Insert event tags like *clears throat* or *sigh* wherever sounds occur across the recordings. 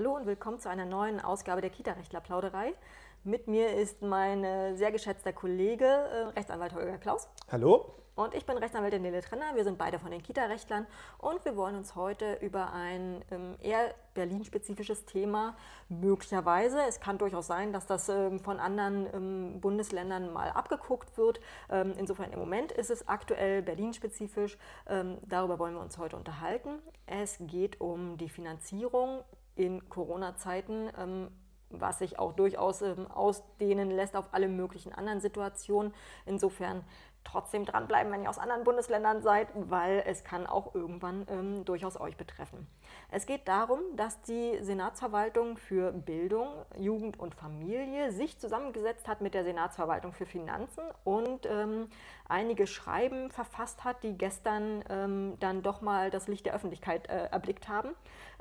Hallo und willkommen zu einer neuen Ausgabe der Kita-Rechtler-Plauderei. Mit mir ist mein äh, sehr geschätzter Kollege, äh, Rechtsanwalt Holger Klaus. Hallo. Und ich bin Rechtsanwältin Nele Trenner. Wir sind beide von den Kita-Rechtlern und wir wollen uns heute über ein ähm, eher Berlin-spezifisches Thema möglicherweise, es kann durchaus sein, dass das ähm, von anderen ähm, Bundesländern mal abgeguckt wird. Insofern im Moment ist es aktuell Berlin-spezifisch. Darüber wollen wir uns heute unterhalten. Es geht um die Finanzierung in Corona-Zeiten ähm, was sich auch durchaus ähm, ausdehnen lässt auf alle möglichen anderen Situationen. Insofern trotzdem dranbleiben, wenn ihr aus anderen Bundesländern seid, weil es kann auch irgendwann ähm, durchaus euch betreffen. Es geht darum, dass die Senatsverwaltung für Bildung, Jugend und Familie sich zusammengesetzt hat mit der Senatsverwaltung für Finanzen und ähm, einige Schreiben verfasst hat, die gestern ähm, dann doch mal das Licht der Öffentlichkeit äh, erblickt haben.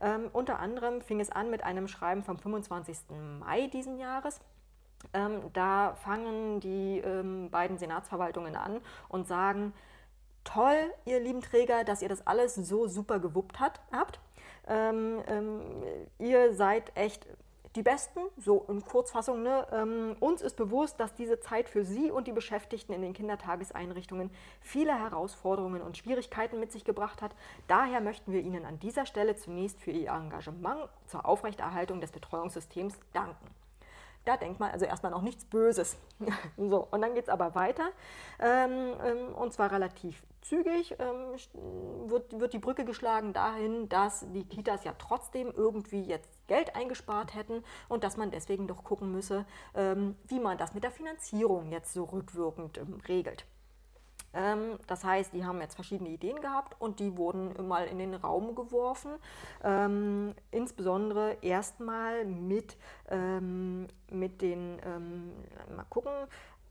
Ähm, unter anderem fing es an mit einem Schreiben vom 25. Mai diesen Jahres ähm, da fangen die ähm, beiden Senatsverwaltungen an und sagen, toll, ihr lieben Träger, dass ihr das alles so super gewuppt hat, habt. Ähm, ähm ihr seid echt die Besten, so in Kurzfassung. Ne? Ähm, uns ist bewusst, dass diese Zeit für Sie und die Beschäftigten in den Kindertageseinrichtungen viele Herausforderungen und Schwierigkeiten mit sich gebracht hat. Daher möchten wir Ihnen an dieser Stelle zunächst für Ihr Engagement zur Aufrechterhaltung des Betreuungssystems danken. Da denkt man also erstmal noch nichts Böses. *laughs* so, und dann geht es aber weiter. Ähm, ähm, und zwar relativ zügig ähm, wird, wird die Brücke geschlagen dahin, dass die Kitas ja trotzdem irgendwie jetzt Geld eingespart hätten und dass man deswegen doch gucken müsse, ähm, wie man das mit der Finanzierung jetzt so rückwirkend ähm, regelt. Ähm, das heißt, die haben jetzt verschiedene Ideen gehabt und die wurden mal in den Raum geworfen. Ähm, insbesondere erstmal mit, ähm, mit den, ähm, mal gucken,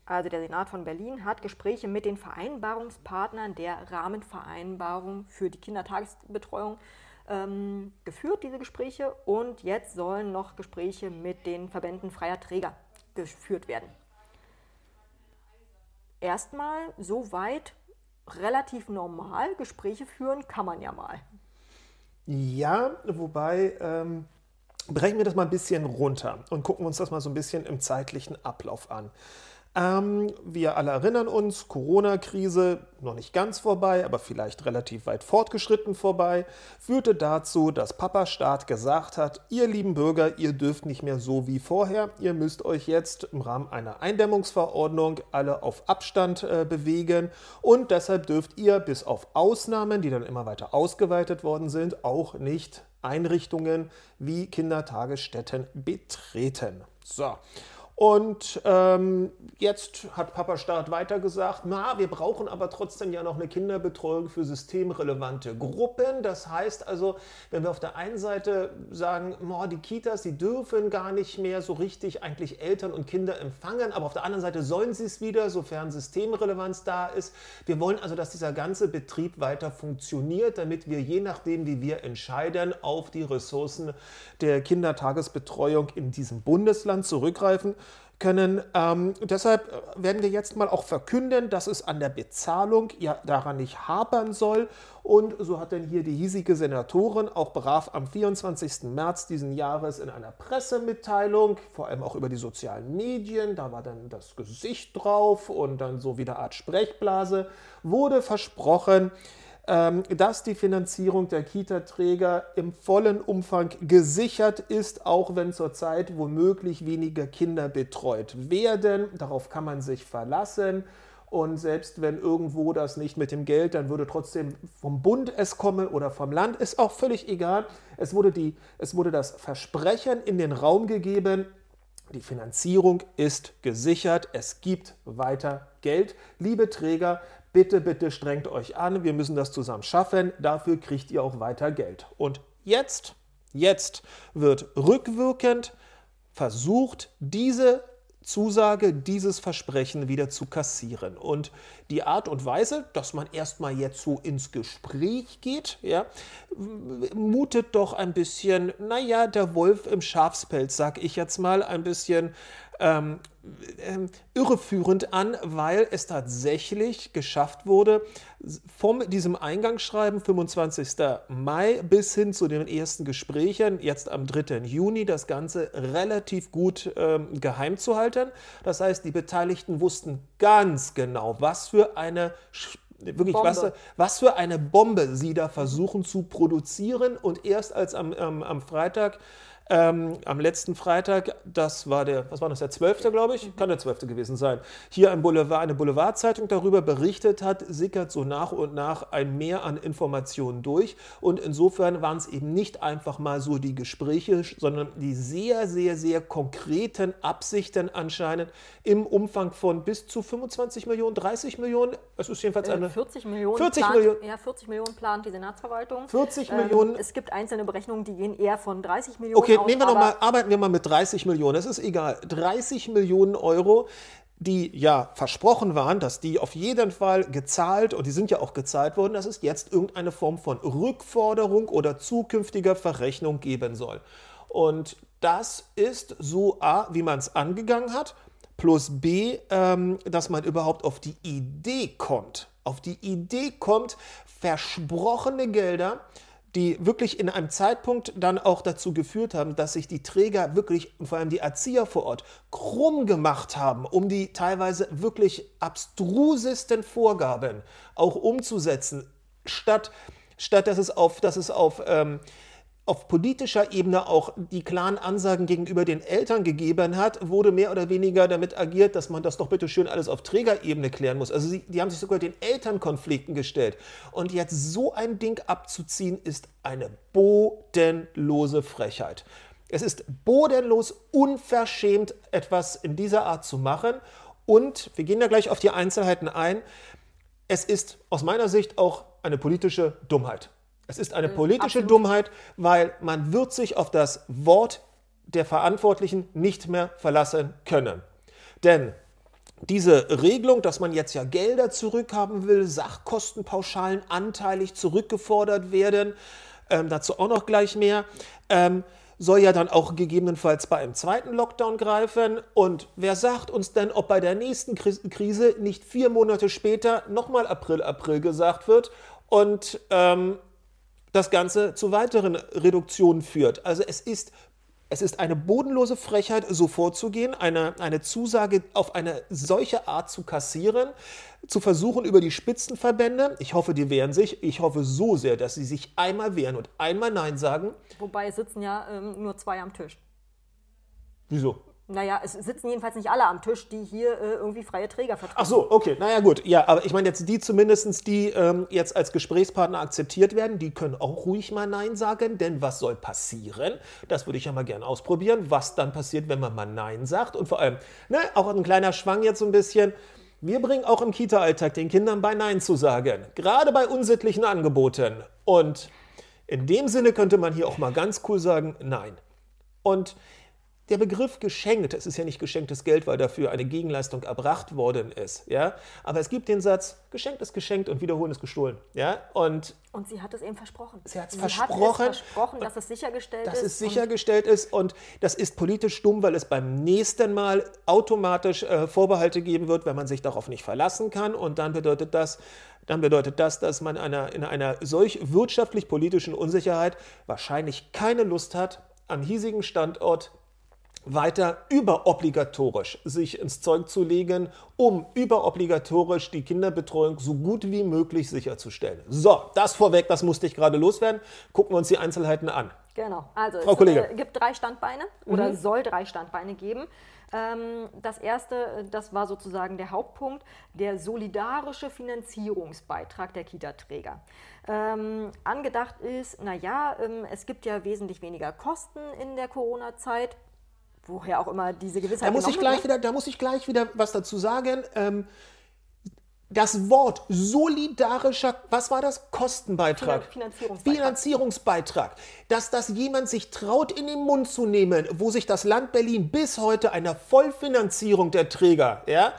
also der Senat von Berlin hat Gespräche mit den Vereinbarungspartnern der Rahmenvereinbarung für die Kindertagesbetreuung ähm, geführt, diese Gespräche. Und jetzt sollen noch Gespräche mit den Verbänden freier Träger geführt werden erstmal so weit relativ normal Gespräche führen kann man ja mal. Ja, wobei ähm, brechen wir das mal ein bisschen runter und gucken uns das mal so ein bisschen im zeitlichen Ablauf an. Ähm, wir alle erinnern uns, Corona-Krise noch nicht ganz vorbei, aber vielleicht relativ weit fortgeschritten vorbei, führte dazu, dass Papa Staat gesagt hat, ihr lieben Bürger, ihr dürft nicht mehr so wie vorher, ihr müsst euch jetzt im Rahmen einer Eindämmungsverordnung alle auf Abstand äh, bewegen und deshalb dürft ihr bis auf Ausnahmen, die dann immer weiter ausgeweitet worden sind, auch nicht Einrichtungen wie Kindertagesstätten betreten. So. Und ähm, jetzt hat Papa Staat weiter gesagt, na, wir brauchen aber trotzdem ja noch eine Kinderbetreuung für systemrelevante Gruppen. Das heißt also, wenn wir auf der einen Seite sagen, oh, die Kitas, die dürfen gar nicht mehr so richtig eigentlich Eltern und Kinder empfangen, aber auf der anderen Seite sollen sie es wieder, sofern Systemrelevanz da ist. Wir wollen also, dass dieser ganze Betrieb weiter funktioniert, damit wir je nachdem, wie wir entscheiden, auf die Ressourcen der Kindertagesbetreuung in diesem Bundesland zurückgreifen können. Ähm, deshalb äh, werden wir jetzt mal auch verkünden, dass es an der Bezahlung ja daran nicht hapern soll. Und so hat dann hier die hiesige Senatorin auch brav am 24. März diesen Jahres in einer Pressemitteilung, vor allem auch über die sozialen Medien, da war dann das Gesicht drauf und dann so wie eine Art Sprechblase, wurde versprochen, dass die Finanzierung der Kita-Träger im vollen Umfang gesichert ist, auch wenn zurzeit womöglich weniger Kinder betreut werden. Darauf kann man sich verlassen. Und selbst wenn irgendwo das nicht mit dem Geld, dann würde trotzdem vom Bund es kommen oder vom Land, ist auch völlig egal. Es wurde, die, es wurde das Versprechen in den Raum gegeben, die Finanzierung ist gesichert, es gibt weiter Geld. Liebe Träger, bitte, bitte strengt euch an, wir müssen das zusammen schaffen, dafür kriegt ihr auch weiter Geld. Und jetzt, jetzt wird rückwirkend versucht, diese Zusage, dieses Versprechen wieder zu kassieren. Und die Art und Weise, dass man erstmal jetzt so ins Gespräch geht, ja, mutet doch ein bisschen, naja, der Wolf im Schafspelz, sag ich jetzt mal, ein bisschen ähm, ähm, irreführend an, weil es tatsächlich geschafft wurde, von diesem Eingangsschreiben 25. Mai bis hin zu den ersten Gesprächen, jetzt am 3. Juni, das Ganze relativ gut ähm, geheim zu halten. Das heißt, die Beteiligten wussten ganz genau, was für eine wirklich, was, was, für eine Bombe sie da versuchen zu produzieren. Und erst als am, ähm, am Freitag ähm, am letzten Freitag, das war der, was war das, der 12. glaube ich, kann der 12. gewesen sein, hier ein Boulevard, eine Boulevardzeitung darüber berichtet hat, sickert so nach und nach ein Mehr an Informationen durch. Und insofern waren es eben nicht einfach mal so die Gespräche, sondern die sehr, sehr, sehr konkreten Absichten anscheinend im Umfang von bis zu 25 Millionen, 30 Millionen. Es ist jedenfalls eine. 40 Millionen. 40 plant, Millionen. Ja, 40 Millionen plant die Senatsverwaltung. 40 ähm, Millionen. Es gibt einzelne Berechnungen, die gehen eher von 30 Millionen Okay, nehmen wir noch mal, arbeiten wir mal mit 30 Millionen. Es ist egal. 30 Millionen Euro, die ja versprochen waren, dass die auf jeden Fall gezahlt und die sind ja auch gezahlt worden, dass es jetzt irgendeine Form von Rückforderung oder zukünftiger Verrechnung geben soll. Und das ist so A, wie man es angegangen hat, plus B, ähm, dass man überhaupt auf die Idee kommt. Auf die Idee kommt, versprochene Gelder die wirklich in einem Zeitpunkt dann auch dazu geführt haben, dass sich die Träger wirklich, vor allem die Erzieher vor Ort, krumm gemacht haben, um die teilweise wirklich abstrusesten Vorgaben auch umzusetzen, statt, statt dass es auf, dass es auf ähm, auf politischer Ebene auch die klaren Ansagen gegenüber den Eltern gegeben hat, wurde mehr oder weniger damit agiert, dass man das doch bitte schön alles auf Trägerebene klären muss. Also sie, die haben sich sogar den Elternkonflikten gestellt. Und jetzt so ein Ding abzuziehen, ist eine bodenlose Frechheit. Es ist bodenlos unverschämt, etwas in dieser Art zu machen. Und wir gehen da gleich auf die Einzelheiten ein. Es ist aus meiner Sicht auch eine politische Dummheit. Es ist eine mhm, politische Absolut. Dummheit, weil man wird sich auf das Wort der Verantwortlichen nicht mehr verlassen können. Denn diese Regelung, dass man jetzt ja Gelder zurückhaben will, Sachkostenpauschalen anteilig zurückgefordert werden, ähm, dazu auch noch gleich mehr, ähm, soll ja dann auch gegebenenfalls bei einem zweiten Lockdown greifen. Und wer sagt uns denn, ob bei der nächsten Krise nicht vier Monate später nochmal April, April gesagt wird und ähm, das Ganze zu weiteren Reduktionen führt. Also es ist es ist eine bodenlose Frechheit, so vorzugehen, eine, eine Zusage auf eine solche Art zu kassieren, zu versuchen über die Spitzenverbände. Ich hoffe, die wehren sich. Ich hoffe so sehr, dass sie sich einmal wehren und einmal Nein sagen. Wobei es sitzen ja ähm, nur zwei am Tisch. Wieso? Naja, es sitzen jedenfalls nicht alle am Tisch, die hier äh, irgendwie freie Träger vertreten. Ach so, okay, naja gut. Ja, aber ich meine jetzt die zumindest, die ähm, jetzt als Gesprächspartner akzeptiert werden, die können auch ruhig mal Nein sagen, denn was soll passieren? Das würde ich ja mal gerne ausprobieren, was dann passiert, wenn man mal Nein sagt. Und vor allem, ne, auch ein kleiner Schwang jetzt so ein bisschen, wir bringen auch im Kita-Alltag den Kindern bei Nein zu sagen, gerade bei unsittlichen Angeboten. Und in dem Sinne könnte man hier auch mal ganz cool sagen, Nein. Und der Begriff geschenkt, es ist ja nicht geschenktes Geld, weil dafür eine Gegenleistung erbracht worden ist, ja, aber es gibt den Satz, geschenkt ist geschenkt und wiederholen ist gestohlen, ja, und und sie hat es eben versprochen. Sie, hat es versprochen, hat es versprochen, dass es sichergestellt dass ist. Dass es sichergestellt ist und das ist politisch dumm, weil es beim nächsten Mal automatisch äh, Vorbehalte geben wird, wenn man sich darauf nicht verlassen kann und dann bedeutet das, dann bedeutet das, dass man einer, in einer solch wirtschaftlich-politischen Unsicherheit wahrscheinlich keine Lust hat, am hiesigen Standort weiter überobligatorisch sich ins Zeug zu legen, um überobligatorisch die Kinderbetreuung so gut wie möglich sicherzustellen. So, das vorweg, das musste ich gerade loswerden. Gucken wir uns die Einzelheiten an. Genau, also Frau es äh, gibt drei Standbeine oder mhm. soll drei Standbeine geben. Ähm, das erste, das war sozusagen der Hauptpunkt, der solidarische Finanzierungsbeitrag der Kita-Träger. Ähm, angedacht ist, naja, ähm, es gibt ja wesentlich weniger Kosten in der Corona-Zeit woher auch immer diese Gewissheit da muss ich gleich wieder, Da muss ich gleich wieder was dazu sagen. Ähm, das Wort solidarischer, was war das? Kostenbeitrag. Finanzierungsbeitrag. Finanzierungsbeitrag. Dass das jemand sich traut, in den Mund zu nehmen, wo sich das Land Berlin bis heute einer Vollfinanzierung der Träger, ja,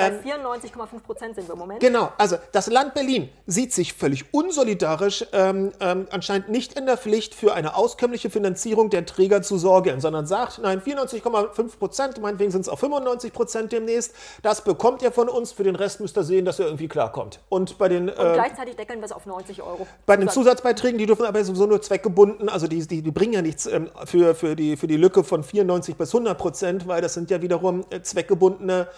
Bei 94,5 Prozent sind wir im Moment. Genau, also das Land Berlin sieht sich völlig unsolidarisch ähm, ähm, anscheinend nicht in der Pflicht, für eine auskömmliche Finanzierung der Träger zu sorgen, sondern sagt, nein, 94,5 Prozent, meinetwegen sind es auch 95 Prozent demnächst, das bekommt ihr von uns, für den Rest müsst ihr sehen, dass ihr irgendwie klarkommt. Und bei den... Und gleichzeitig deckeln wir es auf 90 Euro. Bei den Zusatzbeiträgen, die dürfen aber sowieso nur zweckgebunden, also die, die, die bringen ja nichts ähm, für, für, die, für die Lücke von 94 bis 100 Prozent, weil das sind ja wiederum äh, zweckgebundene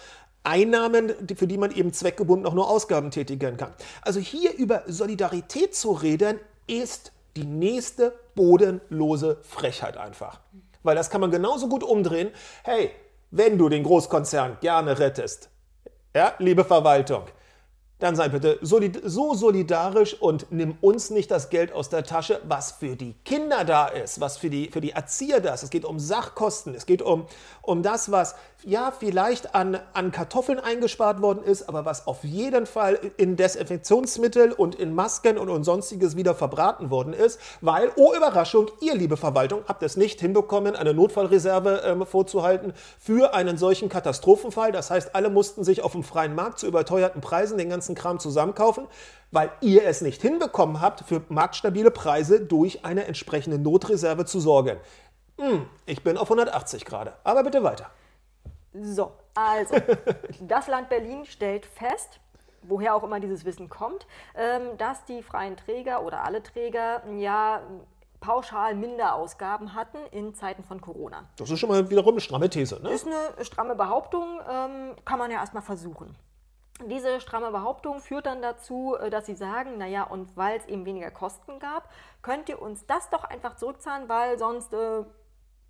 Einnahmen, für die man eben zweckgebunden auch nur Ausgaben tätigen kann. Also hier über Solidarität zu reden, ist die nächste bodenlose Frechheit einfach. Weil das kann man genauso gut umdrehen. Hey, wenn du den Großkonzern gerne rettest, ja, liebe Verwaltung, dann sei bitte solid so solidarisch und nimm uns nicht das Geld aus der Tasche, was für die Kinder da ist, was für die, für die Erzieher da ist. Es geht um Sachkosten, es geht um, um das, was ja vielleicht an, an Kartoffeln eingespart worden ist, aber was auf jeden Fall in Desinfektionsmittel und in Masken und, und sonstiges wieder verbraten worden ist, weil, oh Überraschung, ihr liebe Verwaltung habt es nicht hinbekommen, eine Notfallreserve ähm, vorzuhalten für einen solchen Katastrophenfall. Das heißt, alle mussten sich auf dem freien Markt zu überteuerten Preisen den ganzen Kram zusammenkaufen, weil ihr es nicht hinbekommen habt, für marktstabile Preise durch eine entsprechende Notreserve zu sorgen. Hm, ich bin auf 180 gerade, aber bitte weiter. So, also, *laughs* das Land Berlin stellt fest, woher auch immer dieses Wissen kommt, ähm, dass die freien Träger oder alle Träger ja pauschal Minderausgaben hatten in Zeiten von Corona. Das ist schon mal wiederum eine stramme These, ne? Ist eine stramme Behauptung, ähm, kann man ja erstmal versuchen. Diese stramme Behauptung führt dann dazu, äh, dass sie sagen, naja, und weil es eben weniger Kosten gab, könnt ihr uns das doch einfach zurückzahlen, weil sonst äh,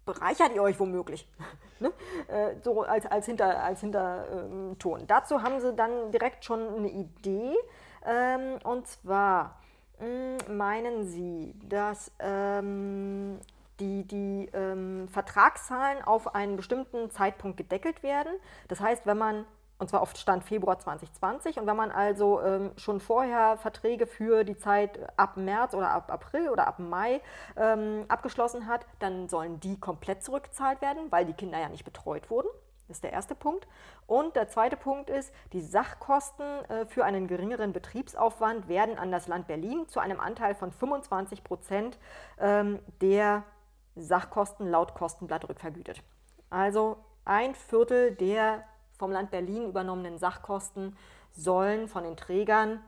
bereichert ihr euch womöglich. *laughs* ne? äh, so als, als, Hinter, als Hinterton. Ähm, Dazu haben sie dann direkt schon eine Idee. Ähm, und zwar mh, hm, meinen sie, dass ähm, die, die ähm, Vertragszahlen auf einen bestimmten Zeitpunkt gedeckelt werden. Das heißt, wenn man und zwar auf Stand Februar 2020. Und wenn man also ähm, schon vorher Verträge für die Zeit ab März oder ab April oder ab Mai ähm, abgeschlossen hat, dann sollen die komplett zurückgezahlt werden, weil die Kinder ja nicht betreut wurden. Das ist der erste Punkt. Und der zweite Punkt ist, die Sachkosten äh, für einen geringeren Betriebsaufwand werden an das Land Berlin zu einem Anteil von 25 Prozent ähm, der Sachkosten laut Kostenblatt rückvergütet. Also ein Viertel der vom Land Berlin übernommenen Sachkosten sollen von den Trägern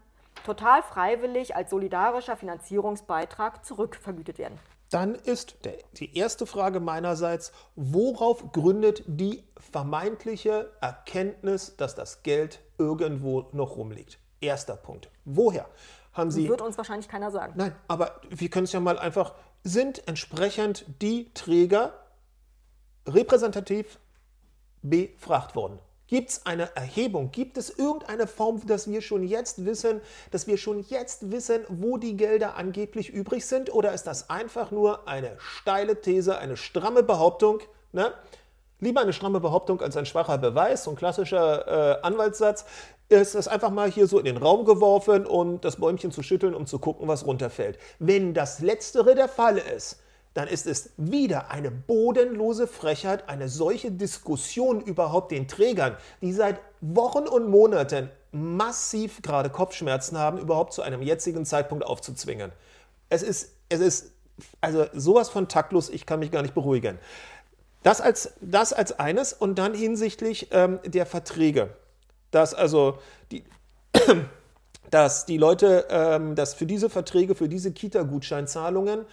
total freiwillig als solidarischer Finanzierungsbeitrag zurückvergütet werden. Dann ist der, die erste Frage meinerseits, worauf gründet die vermeintliche Erkenntnis, dass das Geld irgendwo noch rumliegt? Erster Punkt. Woher haben Sie. Wird uns wahrscheinlich keiner sagen. Nein, aber wir können es ja mal einfach. Sind entsprechend die Träger repräsentativ befragt worden? Gibt es eine Erhebung? Gibt es irgendeine Form, dass wir schon jetzt wissen, dass wir schon jetzt wissen, wo die Gelder angeblich übrig sind? Oder ist das einfach nur eine steile These, eine stramme Behauptung? Ne? Lieber eine stramme Behauptung als ein schwacher Beweis, so ein klassischer äh, Anwaltssatz. Ist das einfach mal hier so in den Raum geworfen, um das Bäumchen zu schütteln, um zu gucken, was runterfällt. Wenn das Letztere der Fall ist, dann ist es wieder eine bodenlose Frechheit, eine solche Diskussion überhaupt den Trägern, die seit Wochen und Monaten massiv gerade Kopfschmerzen haben, überhaupt zu einem jetzigen Zeitpunkt aufzuzwingen. Es ist, es ist also sowas von taktlos, ich kann mich gar nicht beruhigen. Das als, das als eines und dann hinsichtlich ähm, der Verträge, dass also die, *clears throat* dass die Leute, ähm, dass für diese Verträge, für diese Kita-Gutscheinzahlungen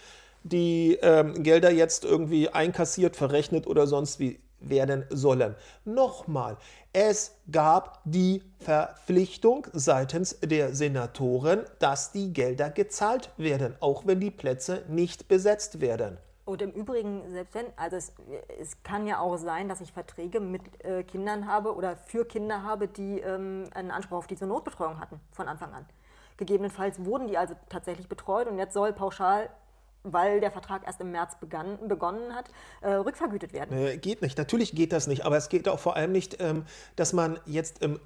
die ähm, Gelder jetzt irgendwie einkassiert, verrechnet oder sonst wie werden sollen. Nochmal, es gab die Verpflichtung seitens der Senatoren, dass die Gelder gezahlt werden, auch wenn die Plätze nicht besetzt werden. Und im Übrigen, selbst wenn, also es, es kann ja auch sein, dass ich Verträge mit äh, Kindern habe oder für Kinder habe, die ähm, einen Anspruch auf diese Notbetreuung hatten von Anfang an. Gegebenenfalls wurden die also tatsächlich betreut und jetzt soll pauschal weil der Vertrag erst im März begann, begonnen hat, äh, rückvergütet werden. Äh, geht nicht. Natürlich geht das nicht. Aber es geht auch vor allem nicht, ähm, dass man jetzt im.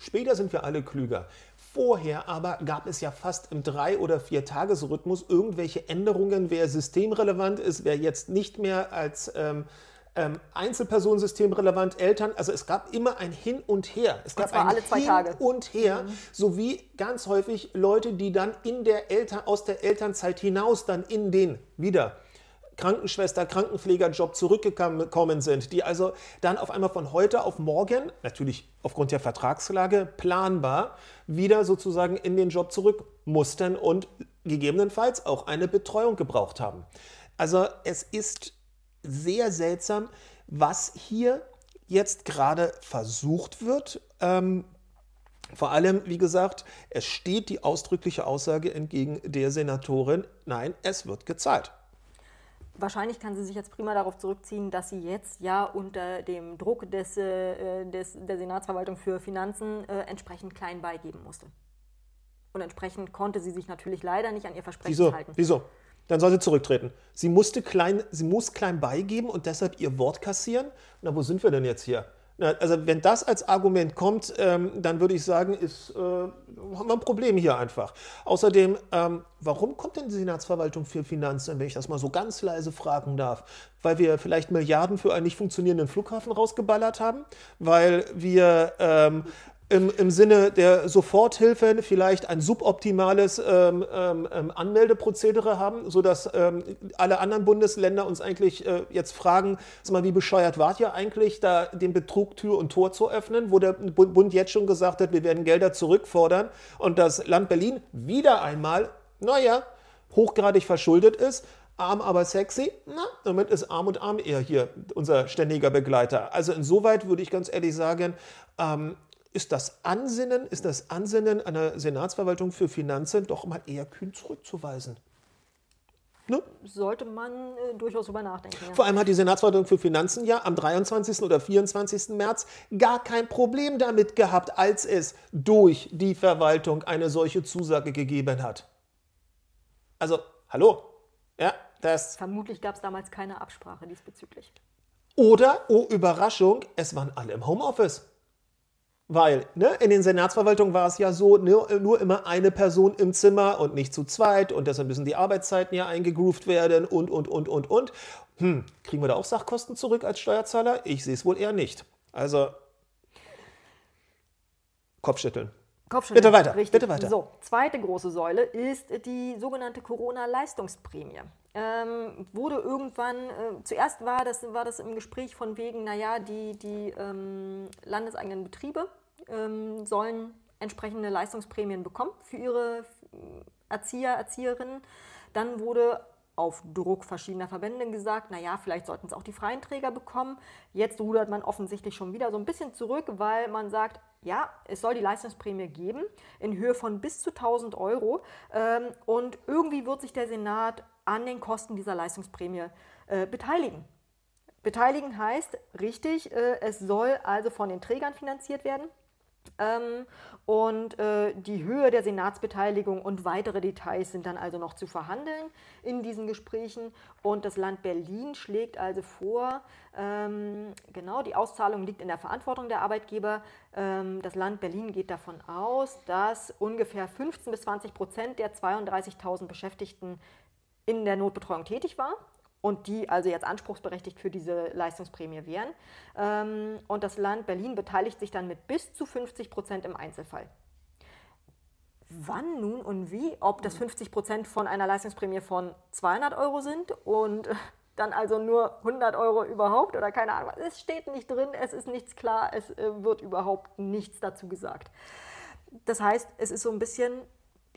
Später sind wir alle klüger. Vorher aber gab es ja fast im Drei- oder Vier-Tages-Rhythmus irgendwelche Änderungen, wer systemrelevant ist, wer jetzt nicht mehr als. Ähm, ähm, Einzelpersonensystem relevant, Eltern. Also es gab immer ein Hin und Her. Es gab ein alle zwei Hin Tage. und Her, sowie ganz häufig Leute, die dann in der Eltern, aus der Elternzeit hinaus dann in den wieder Krankenschwester, Krankenpflegerjob zurückgekommen sind, die also dann auf einmal von heute auf morgen, natürlich aufgrund der Vertragslage planbar, wieder sozusagen in den Job zurück mussten und gegebenenfalls auch eine Betreuung gebraucht haben. Also es ist sehr seltsam, was hier jetzt gerade versucht wird. Ähm, vor allem, wie gesagt, es steht die ausdrückliche Aussage entgegen der Senatorin, nein, es wird gezahlt. Wahrscheinlich kann sie sich jetzt prima darauf zurückziehen, dass sie jetzt ja unter dem Druck des, äh, des, der Senatsverwaltung für Finanzen äh, entsprechend klein beigeben musste. Und entsprechend konnte sie sich natürlich leider nicht an ihr Versprechen Wieso? halten. Wieso? Dann soll sie zurücktreten. Sie musste klein, sie muss klein beigeben und deshalb ihr Wort kassieren. Na, wo sind wir denn jetzt hier? Na, also wenn das als Argument kommt, ähm, dann würde ich sagen, ist, äh, haben wir ein Problem hier einfach. Außerdem, ähm, warum kommt denn die Senatsverwaltung für Finanzen, wenn ich das mal so ganz leise fragen darf? Weil wir vielleicht Milliarden für einen nicht funktionierenden Flughafen rausgeballert haben? Weil wir ähm, im, im Sinne der Soforthilfe vielleicht ein suboptimales ähm, ähm, Anmeldeprozedere haben, sodass ähm, alle anderen Bundesländer uns eigentlich äh, jetzt fragen, sag mal, wie bescheuert wart ihr eigentlich, da den Betrug Tür und Tor zu öffnen, wo der Bund jetzt schon gesagt hat, wir werden Gelder zurückfordern und das Land Berlin wieder einmal, naja, hochgradig verschuldet ist, arm aber sexy, na, damit ist arm und arm eher hier unser ständiger Begleiter. Also insoweit würde ich ganz ehrlich sagen, ähm, ist das Ansinnen, ist das Ansinnen einer Senatsverwaltung für Finanzen doch mal eher kühn zurückzuweisen. Ne? Sollte man äh, durchaus drüber nachdenken. Ja. Vor allem hat die Senatsverwaltung für Finanzen ja am 23. oder 24. März gar kein Problem damit gehabt, als es durch die Verwaltung eine solche Zusage gegeben hat. Also, hallo? Ja, das. Vermutlich gab es damals keine Absprache diesbezüglich. Oder, oh Überraschung, es waren alle im Homeoffice. Weil ne, in den Senatsverwaltungen war es ja so, nur, nur, immer eine Person im Zimmer und nicht zu zweit und deshalb müssen die Arbeitszeiten ja eingegroovt werden und, und, und, und, und. Hm, kriegen wir da auch Sachkosten zurück als Steuerzahler? Ich sehe es wohl eher nicht. Also, Kopfschütteln. Kopfschütteln. Bitte weiter, Richtig. bitte weiter. So, zweite große Säule ist die sogenannte Corona-Leistungsprämie. Ähm, wurde irgendwann, äh, zuerst war das, war das im Gespräch von wegen, naja, die, die ähm, landeseigenen Betriebe ähm, sollen entsprechende Leistungsprämien bekommen für ihre Erzieher, Erzieherinnen. Dann wurde auf Druck verschiedener Verbände gesagt, naja, vielleicht sollten es auch die freien Träger bekommen. Jetzt rudert man offensichtlich schon wieder so ein bisschen zurück, weil man sagt, ja, es soll die Leistungsprämie geben in Höhe von bis zu 1000 Euro. Ähm, und irgendwie wird sich der Senat an den Kosten dieser Leistungsprämie äh, beteiligen. Beteiligen heißt richtig, äh, es soll also von den Trägern finanziert werden. Ähm, und äh, die Höhe der Senatsbeteiligung und weitere Details sind dann also noch zu verhandeln in diesen Gesprächen. Und das Land Berlin schlägt also vor, ähm, genau, die Auszahlung liegt in der Verantwortung der Arbeitgeber. Ähm, das Land Berlin geht davon aus, dass ungefähr 15 bis 20 Prozent der 32.000 Beschäftigten in der Notbetreuung tätig war und die also jetzt anspruchsberechtigt für diese Leistungsprämie wären. Ähm, und das Land Berlin beteiligt sich dann mit bis zu 50 Prozent im Einzelfall. Wann nun und wie, ob das 50 Prozent von einer Leistungsprämie von 200 Euro sind und dann also nur 100 Euro überhaupt oder keine Ahnung. Es steht nicht drin, es ist nichts klar, es äh, wird überhaupt nichts dazu gesagt. Das heißt, es ist so ein bisschen.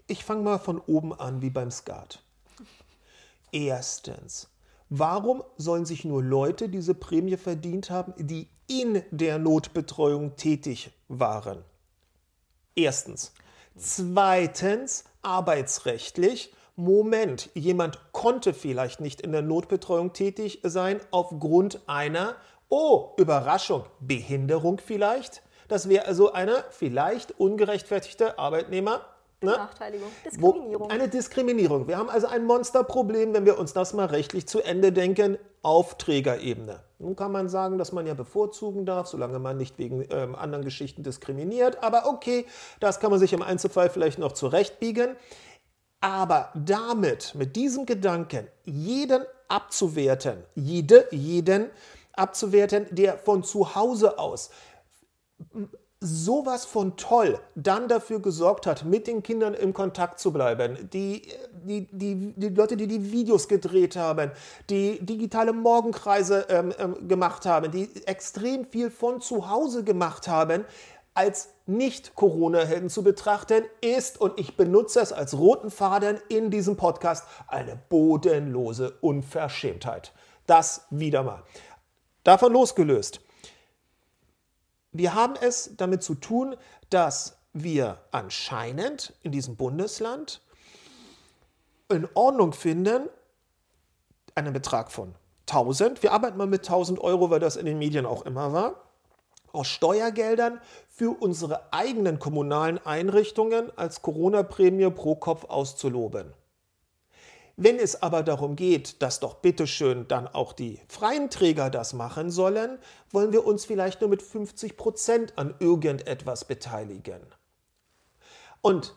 Ich fange mal von oben an, wie beim Skat. Erstens, warum sollen sich nur Leute diese Prämie verdient haben, die in der Notbetreuung tätig waren? Erstens. Zweitens, arbeitsrechtlich. Moment, jemand konnte vielleicht nicht in der Notbetreuung tätig sein aufgrund einer, oh, Überraschung, Behinderung vielleicht. Das wäre also eine vielleicht ungerechtfertigte Arbeitnehmer. Ne? Diskriminierung. Wo, eine Diskriminierung. Wir haben also ein Monsterproblem, wenn wir uns das mal rechtlich zu Ende denken, auf Trägerebene. Nun kann man sagen, dass man ja bevorzugen darf, solange man nicht wegen ähm, anderen Geschichten diskriminiert. Aber okay, das kann man sich im Einzelfall vielleicht noch zurechtbiegen. Aber damit, mit diesem Gedanken, jeden abzuwerten, jede, jeden abzuwerten, der von zu Hause aus sowas von toll dann dafür gesorgt hat, mit den Kindern im Kontakt zu bleiben. Die, die, die, die Leute, die die Videos gedreht haben, die digitale Morgenkreise ähm, ähm, gemacht haben, die extrem viel von zu Hause gemacht haben, als Nicht-Corona-Helden zu betrachten, ist, und ich benutze es als roten Faden in diesem Podcast, eine bodenlose Unverschämtheit. Das wieder mal. Davon losgelöst wir haben es damit zu tun, dass wir anscheinend in diesem Bundesland in Ordnung finden, einen Betrag von 1000, wir arbeiten mal mit 1000 Euro, weil das in den Medien auch immer war, aus Steuergeldern für unsere eigenen kommunalen Einrichtungen als Corona-Prämie pro Kopf auszuloben. Wenn es aber darum geht, dass doch bitteschön dann auch die freien Träger das machen sollen, wollen wir uns vielleicht nur mit 50 Prozent an irgendetwas beteiligen. Und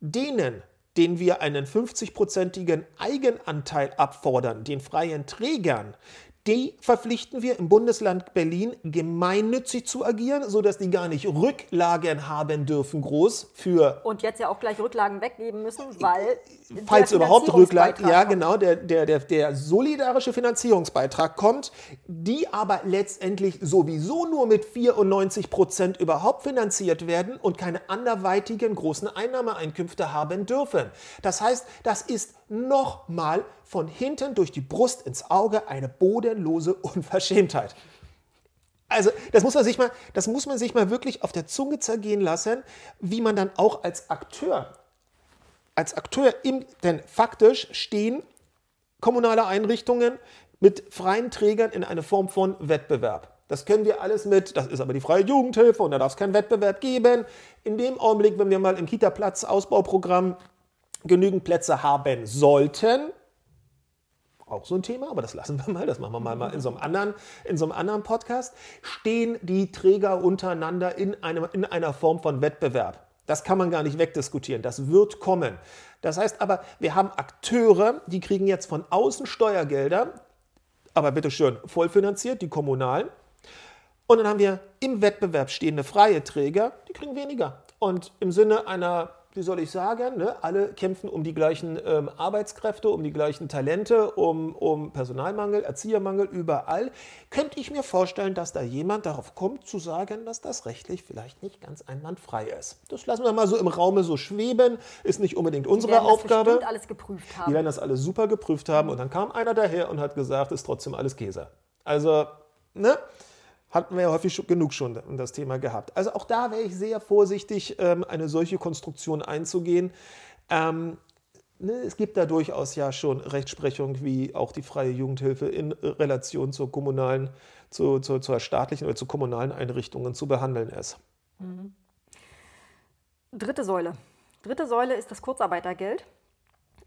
denen, denen wir einen 50-prozentigen Eigenanteil abfordern, den freien Trägern, die verpflichten wir im Bundesland Berlin gemeinnützig zu agieren, sodass die gar nicht Rücklagen haben dürfen groß für... Und jetzt ja auch gleich Rücklagen weggeben müssen, weil... Falls überhaupt Rücklagen, ja genau, der, der, der, der solidarische Finanzierungsbeitrag kommt, die aber letztendlich sowieso nur mit 94 Prozent überhaupt finanziert werden und keine anderweitigen großen Einnahmeeinkünfte haben dürfen. Das heißt, das ist nochmal von hinten durch die Brust ins Auge eine bodenlose Unverschämtheit. Also das muss man sich mal, das muss man sich mal wirklich auf der Zunge zergehen lassen, wie man dann auch als Akteur, als Akteur im, denn faktisch stehen kommunale Einrichtungen mit freien Trägern in einer Form von Wettbewerb. Das können wir alles mit, das ist aber die freie Jugendhilfe und da darf es keinen Wettbewerb geben. In dem Augenblick, wenn wir mal im Kita-Platz-Ausbauprogramm genügend Plätze haben sollten, auch so ein Thema, aber das lassen wir mal, das machen wir mal, in, so einem anderen, in so einem anderen Podcast, stehen die Träger untereinander in, einem, in einer Form von Wettbewerb. Das kann man gar nicht wegdiskutieren, das wird kommen. Das heißt aber, wir haben Akteure, die kriegen jetzt von außen Steuergelder, aber bitteschön vollfinanziert, die kommunalen. Und dann haben wir im Wettbewerb stehende freie Träger, die kriegen weniger. Und im Sinne einer wie soll ich sagen, ne? alle kämpfen um die gleichen ähm, Arbeitskräfte, um die gleichen Talente, um, um Personalmangel, Erziehermangel überall, könnte ich mir vorstellen, dass da jemand darauf kommt zu sagen, dass das rechtlich vielleicht nicht ganz einwandfrei ist. Das lassen wir mal so im Raume so schweben, ist nicht unbedingt unsere Die Aufgabe. Das alles geprüft haben. Die werden das alles super geprüft haben und dann kam einer daher und hat gesagt, ist trotzdem alles Käse. Also, ne? Hatten wir ja häufig genug schon das Thema gehabt. Also auch da wäre ich sehr vorsichtig, ähm, eine solche Konstruktion einzugehen. Ähm, ne, es gibt da durchaus ja schon Rechtsprechung, wie auch die freie Jugendhilfe in Relation zur kommunalen, zu, zu, zur staatlichen oder zu kommunalen Einrichtungen zu behandeln ist. Mhm. Dritte Säule. Dritte Säule ist das Kurzarbeitergeld.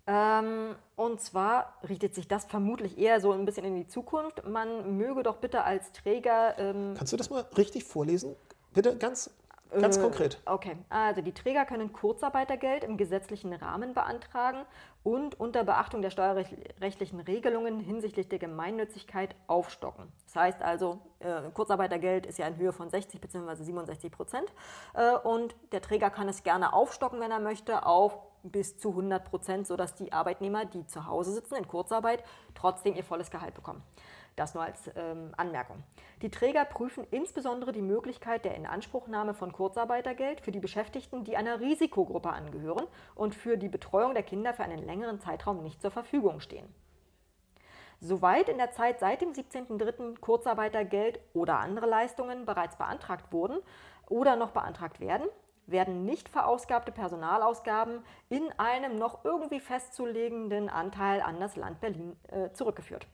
Ähm, und zwar richtet sich das vermutlich eher so ein bisschen in die Zukunft. Man möge doch bitte als Träger. Ähm, Kannst du das mal richtig vorlesen? Bitte ganz Ganz äh, konkret. Okay, also die Träger können Kurzarbeitergeld im gesetzlichen Rahmen beantragen und unter Beachtung der steuerrechtlichen Regelungen hinsichtlich der Gemeinnützigkeit aufstocken. Das heißt also, äh, Kurzarbeitergeld ist ja in Höhe von 60 bzw. 67 Prozent äh, und der Träger kann es gerne aufstocken, wenn er möchte, auf bis zu 100 Prozent, sodass die Arbeitnehmer, die zu Hause sitzen in Kurzarbeit, trotzdem ihr volles Gehalt bekommen. Das nur als ähm, Anmerkung. Die Träger prüfen insbesondere die Möglichkeit der Inanspruchnahme von Kurzarbeitergeld für die Beschäftigten, die einer Risikogruppe angehören und für die Betreuung der Kinder für einen längeren Zeitraum nicht zur Verfügung stehen. Soweit in der Zeit seit dem 17.03. Kurzarbeitergeld oder andere Leistungen bereits beantragt wurden oder noch beantragt werden, werden nicht verausgabte Personalausgaben in einem noch irgendwie festzulegenden Anteil an das Land Berlin äh, zurückgeführt.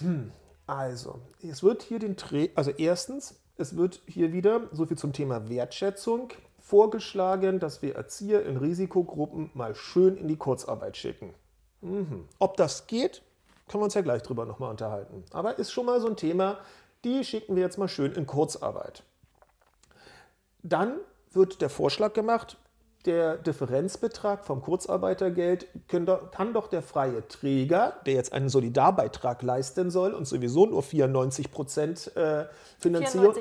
Hm, also, es wird hier den Dreh, also erstens, es wird hier wieder, so viel zum Thema Wertschätzung, vorgeschlagen, dass wir Erzieher in Risikogruppen mal schön in die Kurzarbeit schicken. Mhm. Ob das geht, können wir uns ja gleich drüber nochmal unterhalten. Aber ist schon mal so ein Thema, die schicken wir jetzt mal schön in Kurzarbeit. Dann wird der Vorschlag gemacht, der Differenzbetrag vom Kurzarbeitergeld kann doch der freie Träger, der jetzt einen Solidarbeitrag leisten soll und sowieso nur 94 Prozent äh, Finanzierung,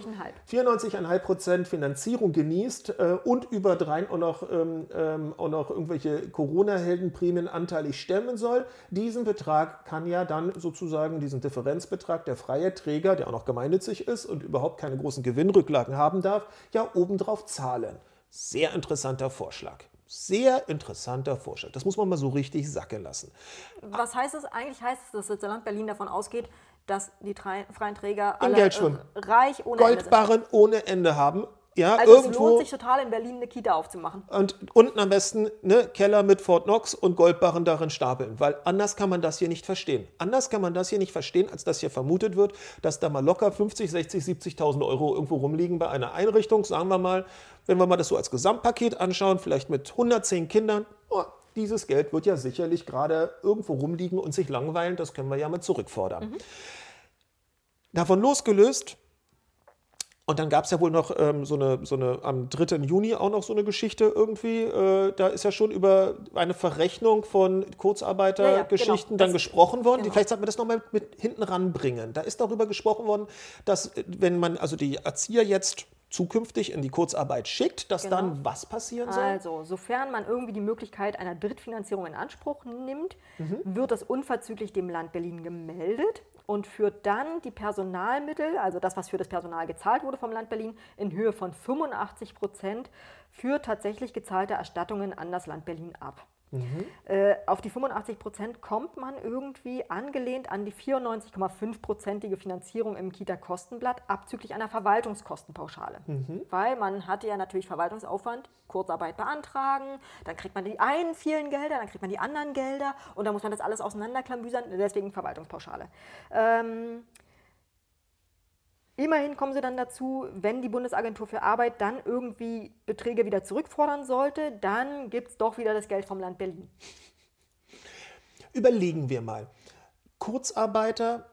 94,5 Prozent Finanzierung genießt äh, und über drei auch noch, ähm, ähm, auch noch irgendwelche Corona-Heldenprämien anteilig stemmen soll, diesen Betrag kann ja dann sozusagen diesen Differenzbetrag der freie Träger, der auch noch gemeinnützig ist und überhaupt keine großen Gewinnrücklagen haben darf, ja obendrauf zahlen. Sehr interessanter Vorschlag. Sehr interessanter Vorschlag. Das muss man mal so richtig sacken lassen. Was heißt es? Eigentlich heißt es, dass das Land Berlin davon ausgeht, dass die freien Träger alle schon. reich ohne Goldbarren Ende ohne Ende haben ja, also irgendwo. es lohnt sich total in Berlin eine Kita aufzumachen. Und unten am besten ne, Keller mit Fort Knox und Goldbarren darin stapeln, weil anders kann man das hier nicht verstehen. Anders kann man das hier nicht verstehen, als dass hier vermutet wird, dass da mal locker 50, 60, 70.000 Euro irgendwo rumliegen bei einer Einrichtung, sagen wir mal, wenn wir mal das so als Gesamtpaket anschauen, vielleicht mit 110 Kindern. Oh, dieses Geld wird ja sicherlich gerade irgendwo rumliegen und sich langweilen, das können wir ja mal zurückfordern. Mhm. Davon losgelöst und dann gab es ja wohl noch ähm, so, eine, so eine, am 3. Juni auch noch so eine Geschichte irgendwie. Äh, da ist ja schon über eine Verrechnung von Kurzarbeitergeschichten ja, ja, genau. dann das, gesprochen worden. Genau. Vielleicht sollten wir das nochmal mit, mit hinten ranbringen. Da ist darüber gesprochen worden, dass äh, wenn man also die Erzieher jetzt zukünftig in die Kurzarbeit schickt, dass genau. dann was passieren soll? Also, sofern man irgendwie die Möglichkeit einer Drittfinanzierung in Anspruch nimmt, mhm. wird das unverzüglich dem Land Berlin gemeldet und führt dann die Personalmittel, also das, was für das Personal gezahlt wurde vom Land Berlin, in Höhe von 85 Prozent für tatsächlich gezahlte Erstattungen an das Land Berlin ab. Mhm. Äh, auf die 85 Prozent kommt man irgendwie angelehnt an die 94,5-prozentige Finanzierung im Kita-Kostenblatt abzüglich einer Verwaltungskostenpauschale. Mhm. Weil man hatte ja natürlich Verwaltungsaufwand, Kurzarbeit beantragen, dann kriegt man die einen vielen Gelder, dann kriegt man die anderen Gelder und dann muss man das alles auseinanderklamüsern, deswegen Verwaltungspauschale. Ähm, Immerhin kommen sie dann dazu, wenn die Bundesagentur für Arbeit dann irgendwie Beträge wieder zurückfordern sollte, dann gibt es doch wieder das Geld vom Land Berlin. Überlegen wir mal. Kurzarbeiter,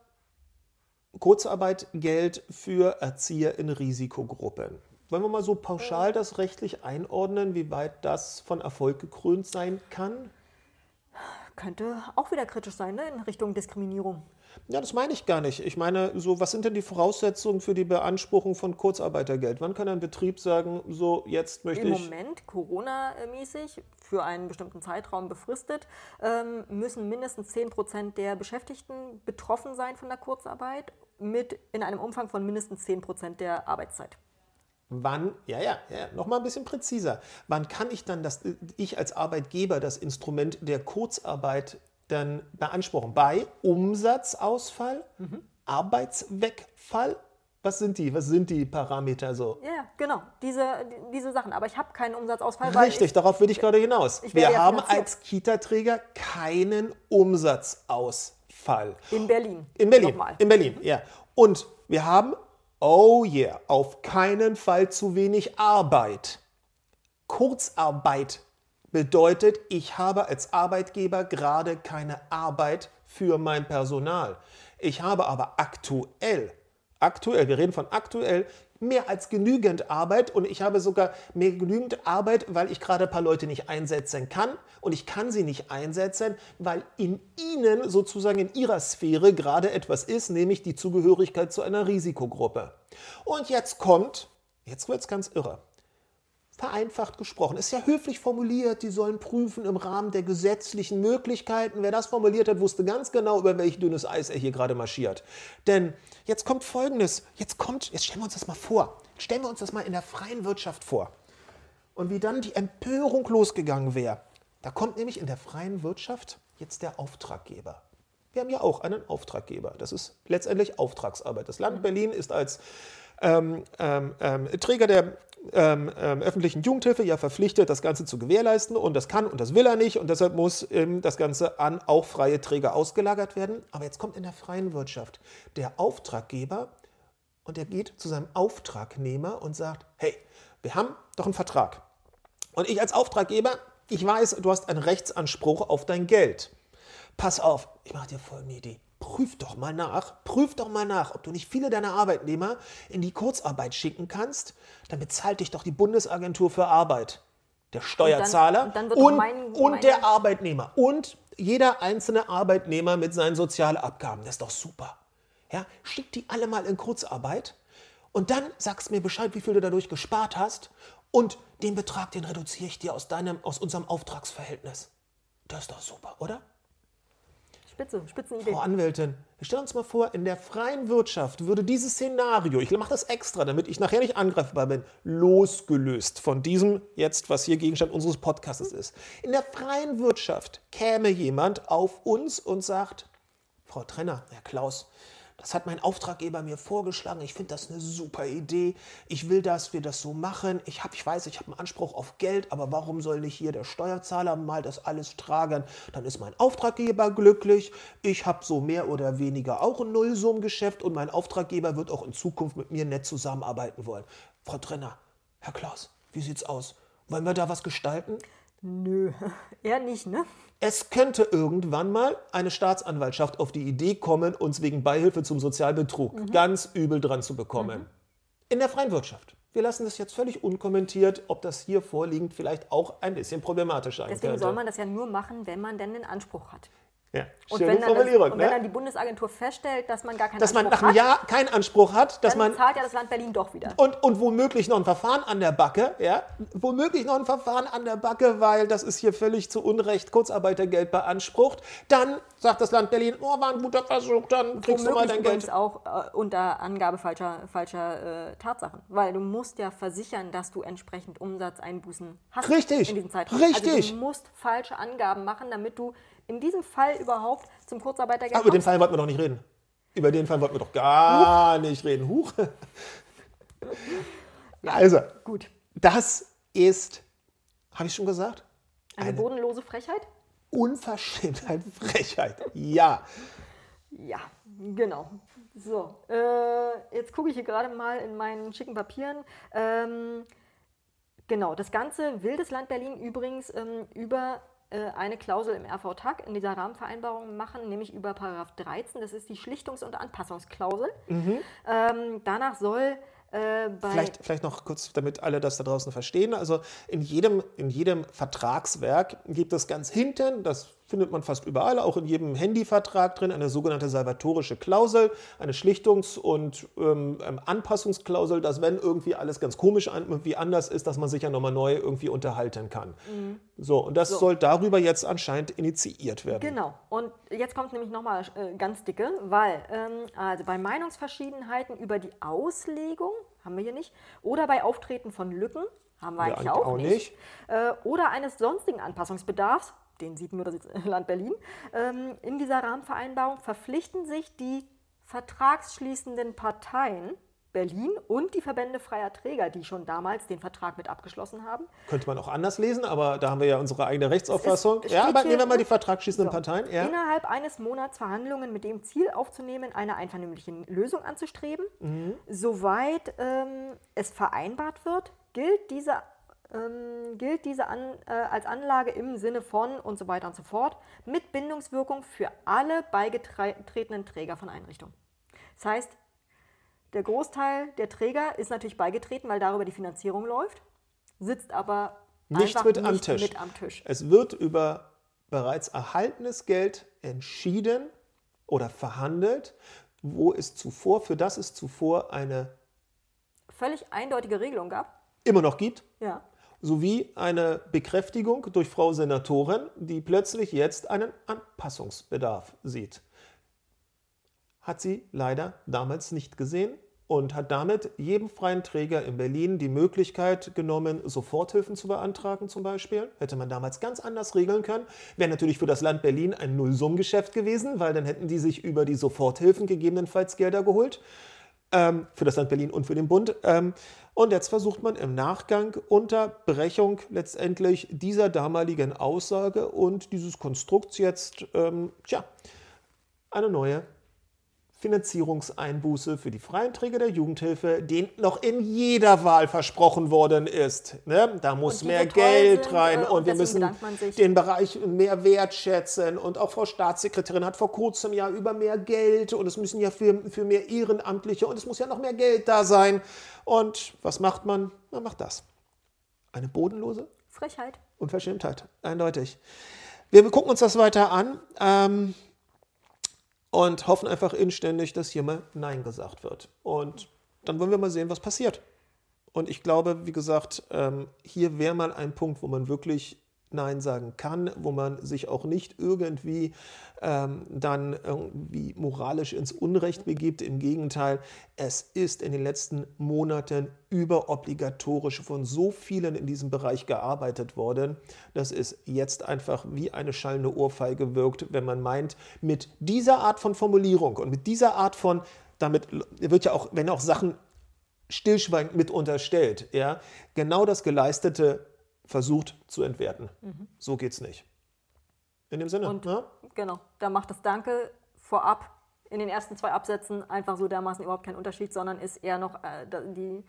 Kurzarbeitgeld für Erzieher in Risikogruppen. Wollen wir mal so pauschal das rechtlich einordnen, wie weit das von Erfolg gekrönt sein kann? Könnte auch wieder kritisch sein, ne? in Richtung Diskriminierung. Ja, das meine ich gar nicht. Ich meine, so, was sind denn die Voraussetzungen für die Beanspruchung von Kurzarbeitergeld? Wann kann ein Betrieb sagen, so, jetzt möchte Im ich. Im Moment, Corona-mäßig, für einen bestimmten Zeitraum befristet, ähm, müssen mindestens 10 Prozent der Beschäftigten betroffen sein von der Kurzarbeit, mit in einem Umfang von mindestens 10 Prozent der Arbeitszeit. Wann, ja, ja, ja, nochmal ein bisschen präziser. Wann kann ich dann, das, ich als Arbeitgeber das Instrument der Kurzarbeit dann beanspruchen. Bei Umsatzausfall, mhm. Arbeitswegfall, was sind die? Was sind die Parameter so? Ja, genau, diese, diese Sachen. Aber ich habe keinen Umsatzausfall. Richtig, darauf will ich gerade hinaus. Ich Wir haben als Kita-Träger keinen Umsatzausfall. In Berlin. In Berlin. Nochmal. In Berlin, ja. Und wir haben, oh yeah, auf keinen Fall zu wenig Arbeit. Kurzarbeit bedeutet, ich habe als Arbeitgeber gerade keine Arbeit für mein Personal. Ich habe aber aktuell, aktuell, wir reden von aktuell, mehr als genügend Arbeit und ich habe sogar mehr genügend Arbeit, weil ich gerade ein paar Leute nicht einsetzen kann und ich kann sie nicht einsetzen, weil in ihnen sozusagen in ihrer Sphäre gerade etwas ist, nämlich die Zugehörigkeit zu einer Risikogruppe. Und jetzt kommt, jetzt wird es ganz irre vereinfacht gesprochen. Ist ja höflich formuliert, die sollen prüfen im Rahmen der gesetzlichen Möglichkeiten. Wer das formuliert hat, wusste ganz genau, über welch dünnes Eis er hier gerade marschiert. Denn jetzt kommt Folgendes, jetzt kommt, jetzt stellen wir uns das mal vor, stellen wir uns das mal in der freien Wirtschaft vor. Und wie dann die Empörung losgegangen wäre. Da kommt nämlich in der freien Wirtschaft jetzt der Auftraggeber. Wir haben ja auch einen Auftraggeber. Das ist letztendlich Auftragsarbeit. Das Land Berlin ist als ähm, ähm, ähm Träger der ähm, ähm, öffentlichen Jugendhilfe ja verpflichtet, das Ganze zu gewährleisten und das kann und das will er nicht und deshalb muss ähm, das Ganze an auch freie Träger ausgelagert werden. Aber jetzt kommt in der freien Wirtschaft der Auftraggeber und er geht zu seinem Auftragnehmer und sagt, hey, wir haben doch einen Vertrag. Und ich als Auftraggeber, ich weiß, du hast einen Rechtsanspruch auf dein Geld. Pass auf, ich mache dir folgende Idee prüf doch mal nach, prüf doch mal nach, ob du nicht viele deiner Arbeitnehmer in die Kurzarbeit schicken kannst, dann bezahlt dich doch die Bundesagentur für Arbeit. der Steuerzahler und dann wird und, mein- und der Arbeitnehmer und jeder einzelne Arbeitnehmer mit seinen Sozialabgaben. Das ist doch super. Ja, schick die alle mal in Kurzarbeit und dann sagst mir Bescheid, wie viel du dadurch gespart hast und den Betrag, den reduziere ich dir aus deinem, aus unserem Auftragsverhältnis. Das ist doch super, oder? Spitze, Spitzenidee. Frau Anwältin, wir stellen uns mal vor, in der freien Wirtschaft würde dieses Szenario, ich mache das extra, damit ich nachher nicht angreifbar bin, losgelöst von diesem jetzt, was hier Gegenstand unseres Podcasts ist. In der freien Wirtschaft käme jemand auf uns und sagt, Frau Trenner, Herr Klaus, das hat mein Auftraggeber mir vorgeschlagen. Ich finde das eine super Idee. Ich will, dass wir das so machen. Ich, hab, ich weiß, ich habe einen Anspruch auf Geld, aber warum soll nicht hier der Steuerzahler mal das alles tragen? Dann ist mein Auftraggeber glücklich. Ich habe so mehr oder weniger auch ein Nullsummgeschäft und mein Auftraggeber wird auch in Zukunft mit mir nett zusammenarbeiten wollen. Frau Trenner, Herr Klaus, wie sieht's aus? Wollen wir da was gestalten? Nö, *laughs* eher nicht, ne? Es könnte irgendwann mal eine Staatsanwaltschaft auf die Idee kommen, uns wegen Beihilfe zum Sozialbetrug ganz übel dran zu bekommen. In der freien Wirtschaft. Wir lassen das jetzt völlig unkommentiert, ob das hier vorliegend vielleicht auch ein bisschen problematisch sein Deswegen könnte. soll man das ja nur machen, wenn man denn den Anspruch hat. Ja, Und, wenn dann, das, und wenn dann ne? die Bundesagentur feststellt, dass man gar keinen Dass man Anspruch nach einem hat, Jahr keinen Anspruch hat, dass dann man zahlt ja das Land Berlin doch wieder. und, und womöglich noch ein Verfahren an der Backe, ja, womöglich noch ein Verfahren an der Backe, weil das ist hier völlig zu Unrecht Kurzarbeitergeld beansprucht, dann sagt das Land Berlin, oh, war ein guter Versuch, dann kriegst du mal Womöglich dein übrigens Geld. auch äh, unter Angabe falscher, falscher äh, Tatsachen. Weil du musst ja versichern, dass du entsprechend Umsatzeinbußen hast Richtig, in diesem Zeitraum. richtig. Also du musst falsche Angaben machen, damit du in diesem Fall überhaupt zum Kurzarbeitergeld Aber über den. Fall wollten wir doch nicht reden. Über den Fall wollten wir doch gar nicht reden. Huch. *laughs* Also, Gut. das ist, habe ich schon gesagt? Eine, Eine- bodenlose Frechheit? Unverschämtheit, *laughs* Frechheit. Ja. Ja, genau. So, äh, jetzt gucke ich hier gerade mal in meinen schicken Papieren. Ähm, genau, das Ganze will das Land Berlin übrigens ähm, über eine Klausel im RV-Tag in dieser Rahmenvereinbarung machen, nämlich über Paragraph 13. Das ist die Schlichtungs- und Anpassungsklausel. Ähm, danach soll äh, bei Vielleicht, vielleicht noch kurz, damit alle das da draußen verstehen. Also in jedem, in jedem Vertragswerk gibt es ganz hinten, das findet man fast überall, auch in jedem Handyvertrag drin, eine sogenannte salvatorische Klausel, eine Schlichtungs- und ähm, ähm, Anpassungsklausel, dass wenn irgendwie alles ganz komisch irgendwie anders ist, dass man sich ja nochmal neu irgendwie unterhalten kann. So, und das soll darüber jetzt anscheinend initiiert werden. Genau. Und jetzt kommt nämlich nochmal äh, ganz dicke, weil ähm, also bei Meinungsverschiedenheiten über die Auslegung, haben wir hier nicht, oder bei Auftreten von Lücken, haben wir Ja, eigentlich auch, auch nicht, nicht. Äh, oder eines sonstigen Anpassungsbedarfs, den sieht nur das Land Berlin, ähm, in dieser Rahmenvereinbarung verpflichten sich die vertragsschließenden Parteien Berlin und die Verbände freier Träger, die schon damals den Vertrag mit abgeschlossen haben, Könnte man auch anders lesen, aber da haben wir ja unsere eigene Rechtsauffassung. Ja, aber nehmen wir mal die vertragsschließenden Parteien. Ja. innerhalb eines Monats Verhandlungen mit dem Ziel aufzunehmen, eine einvernehmliche Lösung anzustreben. Mhm. Soweit ähm, es vereinbart wird, gilt diese, ähm, gilt diese an, äh, als Anlage im Sinne von und so weiter und so fort mit Bindungswirkung für alle beigetretenen Träger von Einrichtungen. Das heißt, der Großteil der Träger ist natürlich beigetreten, weil darüber die Finanzierung läuft, sitzt aber Nicht mit nicht am Tisch. mit am Tisch. Es wird über bereits erhaltenes Geld entschieden oder verhandelt, wo es zuvor, für das es zuvor eine Völlig eindeutige Regelung gab. immer noch gibt, Ja. Sowie eine Bekräftigung durch Frau Senatorin, die plötzlich jetzt einen Anpassungsbedarf sieht. Hat sie leider damals nicht gesehen und hat damit jedem freien Träger in Berlin die Möglichkeit genommen, Soforthilfen zu beantragen zum Beispiel. Hätte man damals ganz anders regeln können. Wäre natürlich für das Land Berlin ein Nullsummgeschäft gewesen, weil dann hätten die sich über die Soforthilfen gegebenenfalls Gelder geholt ähm, für das Land Berlin und für den Bund. Ähm, und jetzt versucht man im Nachgang unter Brechung letztendlich dieser damaligen Aussage und dieses Konstrukts jetzt, ähm, tja, eine neue Finanzierungseinbuße für die freien Träger der Jugendhilfe, den noch in jeder Wahl versprochen worden ist. Ne? Da muss mehr Geld sind, rein äh, und und wir müssen den Bereich mehr wertschätzen. Und auch Frau Staatssekretärin hat vor kurzem ja über mehr Geld und es müssen ja für, für mehr Ehrenamtliche und es muss ja noch mehr Geld da sein. Und was macht man? Man macht das. Eine bodenlose Frechheit. Unverschämtheit, eindeutig. Wir gucken uns das weiter an ähm, und hoffen einfach inständig, dass hier mal Nein gesagt wird. Und dann wollen wir mal sehen, was passiert. Und ich glaube, wie gesagt, ähm, hier wäre mal ein Punkt, wo man wirklich Nein sagen kann, wo man sich auch nicht irgendwie ähm, dann irgendwie moralisch ins Unrecht begibt. Im Gegenteil, es ist in den letzten Monaten überobligatorisch von so vielen in diesem Bereich gearbeitet worden, dass es jetzt einfach wie eine schallende Ohrfeige wirkt, wenn man meint, mit dieser Art von Formulierung und mit dieser Art von, damit wird ja auch, wenn auch Sachen stillschweigend mit unterstellt, ja, genau das Geleistete versucht zu entwerten. Mhm. So geht's nicht. In dem Sinne. Und, ja? Genau, da macht das Danke vorab in den ersten zwei Absätzen einfach so dermaßen überhaupt keinen Unterschied, sondern ist eher noch äh, die,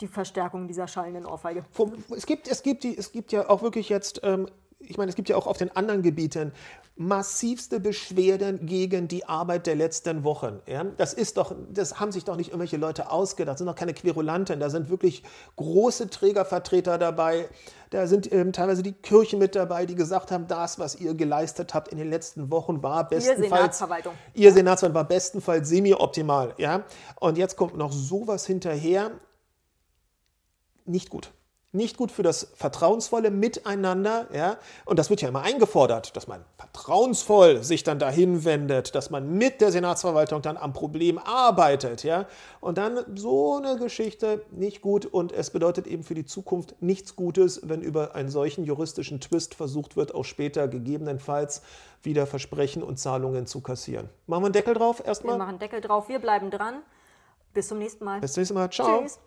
die Verstärkung dieser schallenden Ohrfeige. Es gibt, es gibt, die, es gibt ja auch wirklich jetzt ähm, ich meine, es gibt ja auch auf den anderen Gebieten massivste Beschwerden gegen die Arbeit der letzten Wochen. Ja? Das ist doch, das haben sich doch nicht irgendwelche Leute ausgedacht, das sind doch keine Querulanten, da sind wirklich große Trägervertreter dabei, da sind ähm, teilweise die Kirchen mit dabei, die gesagt haben, das, was ihr geleistet habt in den letzten Wochen, war bestenfalls... Ihr Senatsverwaltung. Ihr Senatsverwaltung war bestenfalls semi-optimal. Ja? Und jetzt kommt noch sowas hinterher, nicht gut nicht gut für das vertrauensvolle Miteinander. Ja? Und das wird ja immer eingefordert, dass man vertrauensvoll sich dann dahin wendet, dass man mit der Senatsverwaltung dann am Problem arbeitet. Ja? Und dann so eine Geschichte nicht gut und es bedeutet eben für die Zukunft nichts Gutes, wenn über einen solchen juristischen Twist versucht wird, auch später gegebenenfalls wieder Versprechen und Zahlungen zu kassieren. Machen wir einen Deckel drauf erstmal? Wir machen einen Deckel drauf, wir bleiben dran. Bis zum nächsten Mal. Bis zum nächsten Mal. Ciao. Tschüss.